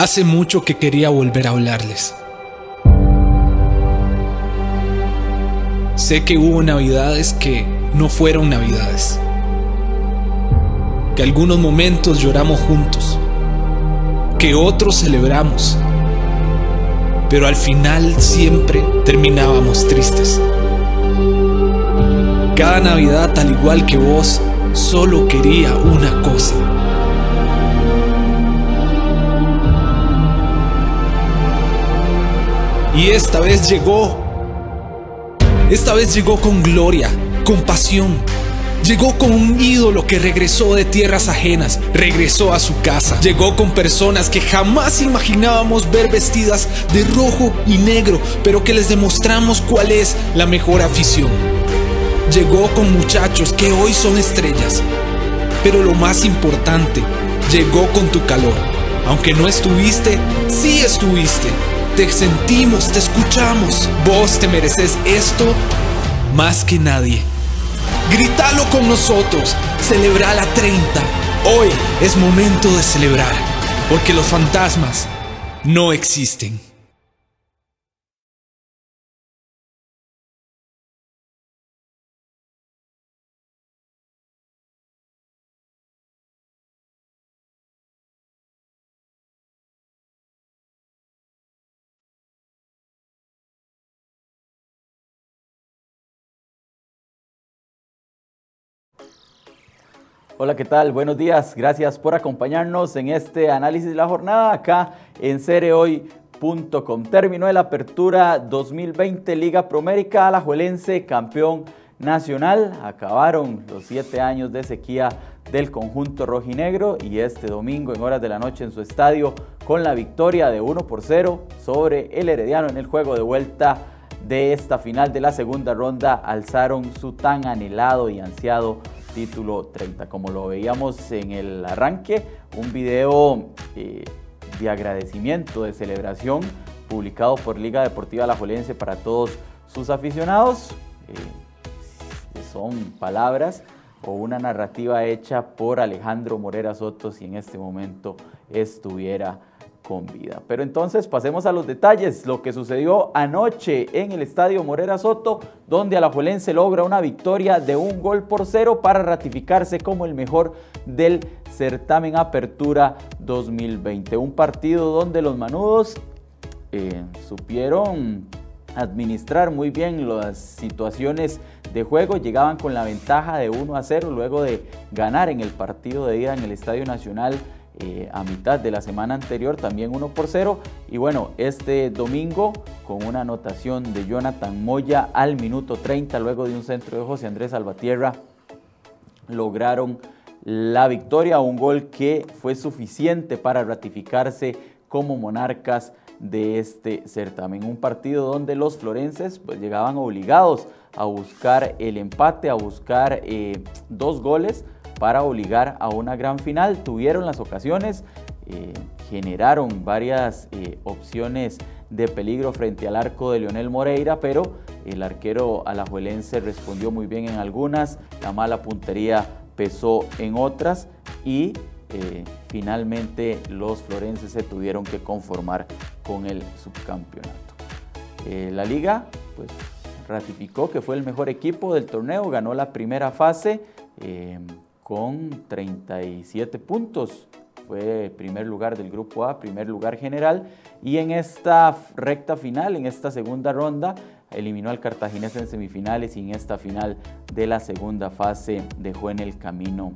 Hace mucho que quería volver a hablarles. Sé que hubo navidades que no fueron navidades. Que algunos momentos lloramos juntos. Que otros celebramos. Pero al final siempre terminábamos tristes. Cada Navidad, al igual que vos, solo quería una cosa Y esta vez llegó. Esta vez llegó con gloria, con pasión. Llegó con un ídolo que regresó de tierras ajenas, regresó a su casa. Llegó con personas que jamás imaginábamos ver vestidas de rojo y negro, pero que les demostramos cuál es la mejor afición. Llegó con muchachos que hoy son estrellas, pero lo más importante, llegó con tu calor. Aunque no estuviste, sí estuviste. Te sentimos, te escuchamos. Vos te mereces esto más que nadie. Grítalo con nosotros. Celebra la 30. Hoy es momento de celebrar. Porque los fantasmas no existen. Hola, ¿qué tal? Buenos días. Gracias por acompañarnos en este análisis de la jornada acá en cereoy.com. Terminó la apertura 2020 Liga Promérica Alajuelense, campeón nacional. Acabaron los siete años de sequía del conjunto rojinegro y este domingo en horas de la noche en su estadio con la victoria de 1 por 0 sobre el Herediano en el juego de vuelta de esta final de la segunda ronda alzaron su tan anhelado y ansiado título 30. Como lo veíamos en el arranque, un video eh, de agradecimiento, de celebración, publicado por Liga Deportiva Alajuelense para todos sus aficionados. Eh, son palabras o una narrativa hecha por Alejandro Morera Soto si en este momento estuviera Pero entonces pasemos a los detalles, lo que sucedió anoche en el Estadio Morera Soto, donde Alajuelense logra una victoria de un gol por cero para ratificarse como el mejor del certamen Apertura 2020. Un partido donde los manudos eh, supieron administrar muy bien las situaciones de juego, llegaban con la ventaja de 1 a 0 luego de ganar en el partido de ida en el Estadio Nacional eh, a mitad de la semana anterior, también 1 por 0. Y bueno, este domingo con una anotación de Jonathan Moya al minuto 30, luego de un centro de José Andrés Salvatierra, lograron la victoria, un gol que fue suficiente para ratificarse como monarcas de este certamen. Un partido donde los florenses pues, llegaban obligados a buscar el empate, a buscar eh, dos goles para obligar a una gran final. Tuvieron las ocasiones, eh, generaron varias eh, opciones de peligro frente al arco de Leonel Moreira, pero el arquero alajuelense respondió muy bien en algunas, la mala puntería pesó en otras y eh, finalmente los florenses se tuvieron que conformar con el subcampeonato. la liga pues, ratificó que fue el mejor equipo del torneo, ganó la primera fase con 37 puntos. Fue primer lugar del grupo A, primer lugar general. Y en esta recta final, en esta segunda ronda, eliminó al Cartaginés en semifinales y en esta final de la segunda fase dejó en el camino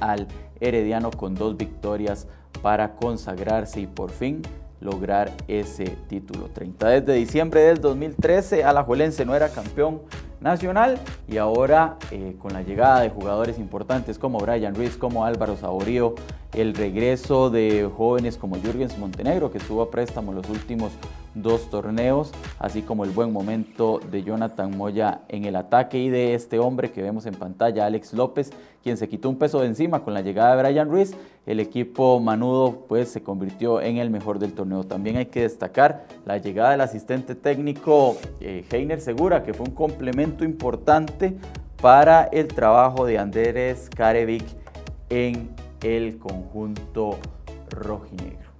al Herediano con dos victorias para consagrarse y por fin lograr ese título. 30 desde diciembre del 2013, Alajuelense no era campeón nacional y ahora eh, con la llegada de jugadores importantes como Brian Ruiz, como Álvaro Saborío, el regreso de jóvenes como Jürgens Montenegro que estuvo a préstamo los últimos dos torneos, así como el buen momento de Jonathan Moya en el ataque y de este hombre que vemos en pantalla, Alex López, quien se quitó un peso de encima con la llegada de Brian Ruiz. El equipo manudo pues se convirtió en el mejor del torneo. También hay que destacar la llegada del asistente técnico eh, Heiner Segura, que fue un complemento importante para el trabajo de Andrés Karevic en el conjunto rojinegro.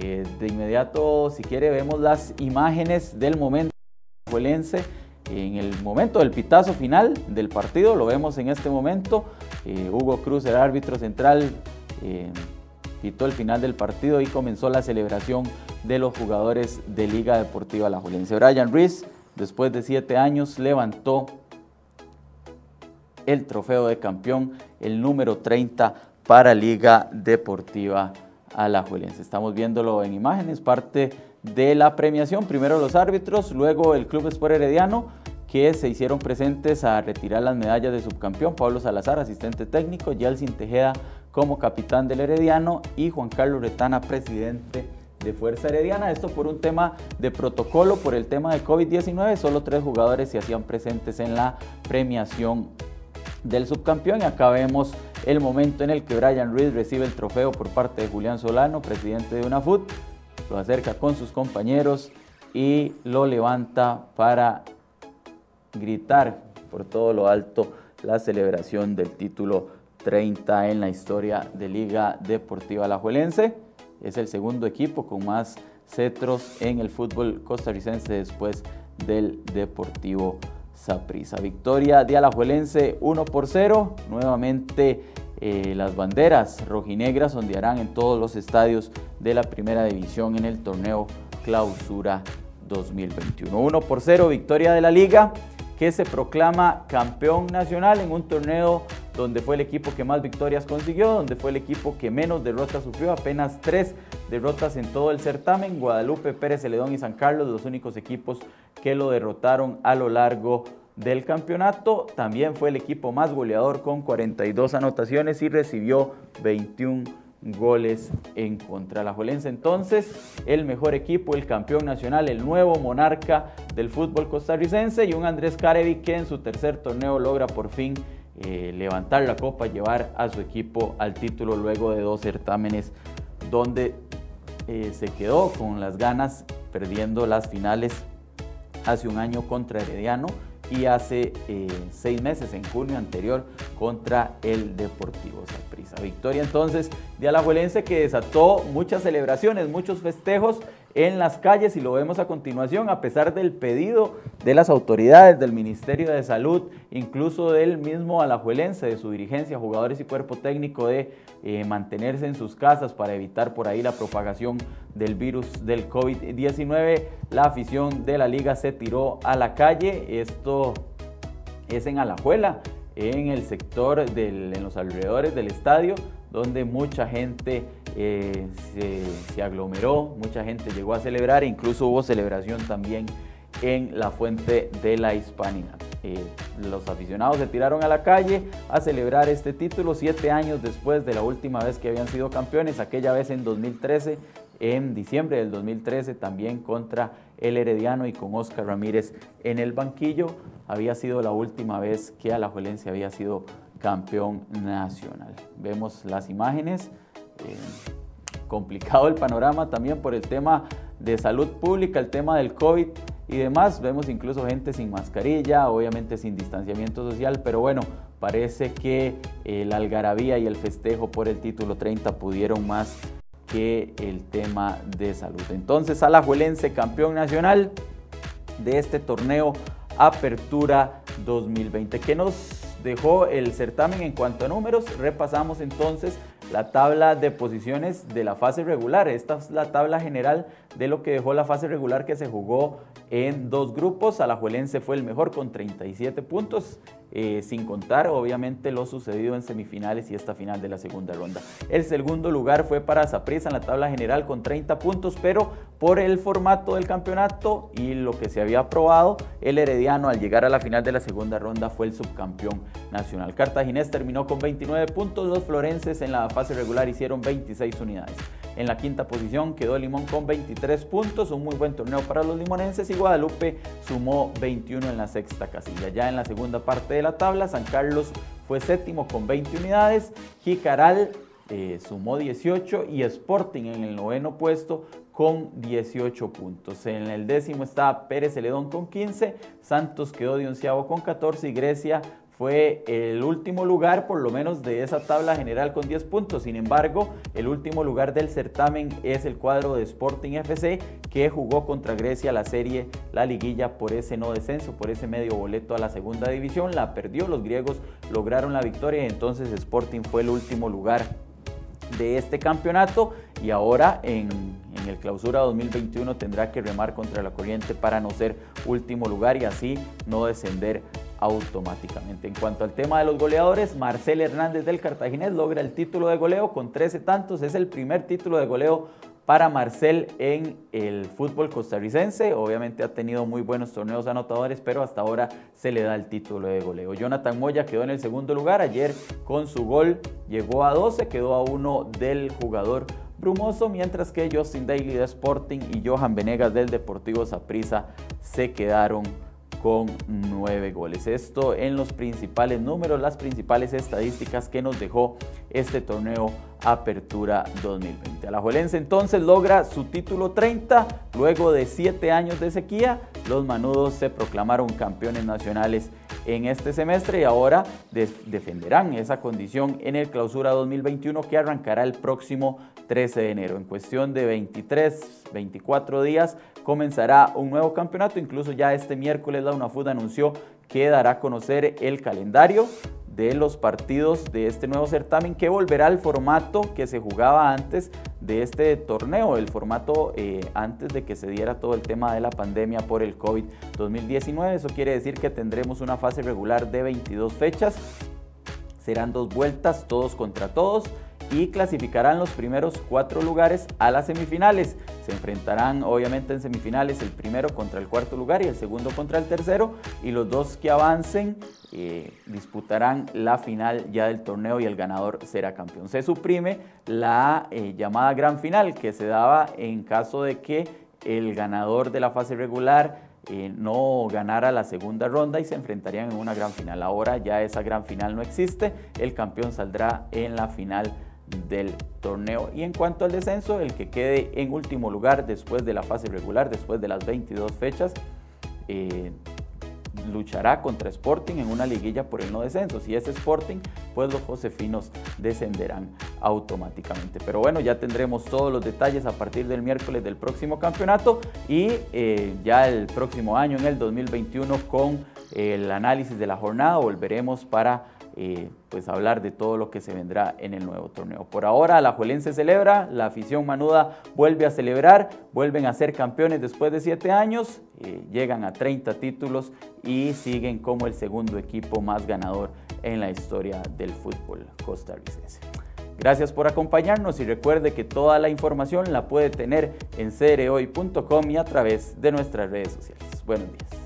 Eh, de inmediato, si quiere, vemos las imágenes del momento. En el momento del pitazo final del partido, lo vemos en este momento. Eh, Hugo Cruz, el árbitro central, eh, pitó el final del partido y comenzó la celebración de los jugadores de Liga Deportiva Alajuelense. Brian Rees, después de siete años, levantó el trofeo de campeón, el número 30 para Liga Deportiva Alajuelense. Estamos viéndolo en imágenes, parte de la premiación. Primero los árbitros, luego el Club Sport Herediano, que se hicieron presentes a retirar las medallas de subcampeón. Pablo Salazar, asistente técnico, Yelsin Tejeda como capitán del Herediano y Juan Carlos Retana, presidente de Fuerza Herediana. Esto por un tema de protocolo, por el tema de COVID-19. Solo tres jugadores se hacían presentes en la premiación del subcampeón. Y acá vemos el momento en el que Brian Reed recibe el trofeo por parte de Julián Solano, presidente de UNAFUT. Lo acerca con sus compañeros y lo levanta para gritar por todo lo alto la celebración del título 30 en la historia de Liga Deportiva Alajuelense. Es el segundo equipo con más cetros en el fútbol costarricense después del Deportivo Saprissa. Victoria de Alajuelense 1 por 0. Nuevamente eh, las banderas rojinegras ondearán en todos los estadios de la primera división en el torneo Clausura 2021. 1 por 0, victoria de la liga que se proclama campeón nacional en un torneo donde fue el equipo que más victorias consiguió, donde fue el equipo que menos derrotas sufrió, apenas tres derrotas en todo el certamen. Guadalupe, Pérez Celedón y San Carlos, los únicos equipos que lo derrotaron a lo largo del campeonato. También fue el equipo más goleador con 42 anotaciones y recibió 21 goles en contra. La Jolense entonces, el mejor equipo, el campeón nacional, el nuevo monarca del fútbol costarricense y un Andrés Carevi que en su tercer torneo logra por fin eh, levantar la copa, llevar a su equipo al título luego de dos certámenes donde eh, se quedó con las ganas perdiendo las finales hace un año contra Herediano y hace eh, seis meses, en junio anterior, contra el Deportivo Saprissa. Victoria entonces de Alajuelense que desató muchas celebraciones, muchos festejos en las calles y lo vemos a continuación a pesar del pedido de las autoridades, del Ministerio de Salud, incluso del mismo alajuelense, de su dirigencia, jugadores y cuerpo técnico de eh, mantenerse en sus casas para evitar por ahí la propagación del virus del COVID-19. La afición de la liga se tiró a la calle, esto es en Alajuela, en el sector, en los alrededores del estadio, donde mucha gente eh, se, aglomeró, mucha gente llegó a celebrar, incluso hubo celebración también en la fuente de la Hispanidad. Eh, los aficionados se tiraron a la calle a celebrar este título siete años después de la última vez que habían sido campeones, aquella vez en 2013, en diciembre del 2013 también contra el Herediano y con Oscar Ramírez en el banquillo. Había sido la última vez que Alajuelense había sido campeón nacional. Vemos las imágenes. Eh, complicado el panorama también por el tema de salud pública, el tema del COVID y demás. Vemos incluso gente sin mascarilla, obviamente sin distanciamiento social, pero bueno, parece que la algarabía y el festejo por el título 30 pudieron más que el tema de salud. Entonces, Alajuelense campeón nacional de este torneo Apertura 2020. ¿Qué nos dejó el certamen en cuanto a números? Repasamos entonces la tabla de posiciones de la fase regular. Esta es la tabla general de lo que dejó la fase regular que se jugó en dos grupos. Alajuelense fue el mejor con 37 puntos, eh, sin contar obviamente lo sucedido en semifinales y esta final de la segunda ronda. El segundo lugar fue para Saprissa en la tabla general con 30 puntos, pero por el formato del campeonato y lo que se había aprobado, el Herediano al llegar a la final de la segunda ronda fue el subcampeón nacional. Cartaginés terminó con 29 puntos, los florenses en la fase regular hicieron 26 unidades. En la quinta posición quedó Limón con 23 puntos, un muy buen torneo para los limonenses y Guadalupe sumó 21 en la sexta casilla. Ya en la segunda parte de la tabla, San Carlos fue séptimo con 20 unidades, Jicaral eh, sumó 18 y Sporting en el noveno puesto con 18 puntos. En el décimo está Pérez Celedón con 15, Santos quedó de onceavo con 14 y Grecia fue el último lugar, por lo menos de esa tabla general con 10 puntos. Sin embargo, el último lugar del certamen es el cuadro de Sporting FC, que jugó contra Grecia la serie, la liguilla por ese no descenso, por ese medio boleto a la segunda división. La perdió, los griegos lograron la victoria y entonces Sporting fue el último lugar de este campeonato y ahora en, el clausura 2021 tendrá que remar contra la corriente para no ser último lugar y así no descender automáticamente. En cuanto al tema de los goleadores, Marcel Hernández del Cartaginés logra el título de goleo con 13 tantos. Es el primer título de goleo para Marcel en el fútbol costarricense. Obviamente ha tenido muy buenos torneos anotadores, pero hasta ahora se le da el título de goleo. Jonathan Moya quedó en el segundo lugar. Ayer con su gol llegó a 12, quedó a uno del jugador brumoso, mientras que Justin Daly de Sporting y Johan Venegas del Deportivo Saprissa se quedaron con nueve goles. Esto en los principales números, las principales estadísticas que nos dejó este torneo Apertura 2020. Alajuelense entonces logra su título 30 luego de siete años de sequía. Los manudos se proclamaron campeones nacionales en este semestre y ahora defenderán esa condición en el clausura 2021 que arrancará el próximo 13 de enero. En cuestión de 23, 24 días comenzará un nuevo campeonato. Incluso ya este miércoles la UNAFUD anunció que dará a conocer el calendario de los partidos de este nuevo certamen que volverá al formato que se jugaba antes de este torneo, el formato eh, antes de que se diera todo el tema de la pandemia por el COVID-2019. Eso quiere decir que tendremos una fase regular de 22 fechas, serán dos vueltas, todos contra todos y clasificarán los primeros cuatro lugares a las semifinales. Se enfrentarán obviamente en semifinales el primero contra el cuarto lugar y el segundo contra el tercero y los dos que avancen eh, disputarán la final ya del torneo y el ganador será campeón. Se suprime la eh, llamada gran final que se daba en caso de que el ganador de la fase regular eh, no ganara la segunda ronda y se enfrentarían en una gran final. Ahora ya esa gran final no existe, el campeón saldrá en la final del torneo. Y en cuanto al descenso, el que quede en último lugar después de la fase regular, después de las 22 fechas, eh, luchará contra Sporting en una liguilla por el no descenso. Si es Sporting, pues los Josefinos descenderán automáticamente. Pero bueno, ya tendremos todos los detalles a partir del miércoles del próximo campeonato y eh, ya el próximo año, en el 2021, con el análisis de la jornada, volveremos para eh, pues hablar de todo lo que se vendrá en el nuevo torneo. Por ahora la Juelense celebra, la afición manuda vuelve a celebrar, vuelven a ser campeones después de siete años, eh, llegan a 30 títulos y siguen como el segundo equipo más ganador en la historia del fútbol costarricense. Gracias por acompañarnos y recuerde que toda la información la puede tener en cereoy.com y a través de nuestras redes sociales. Buenos días.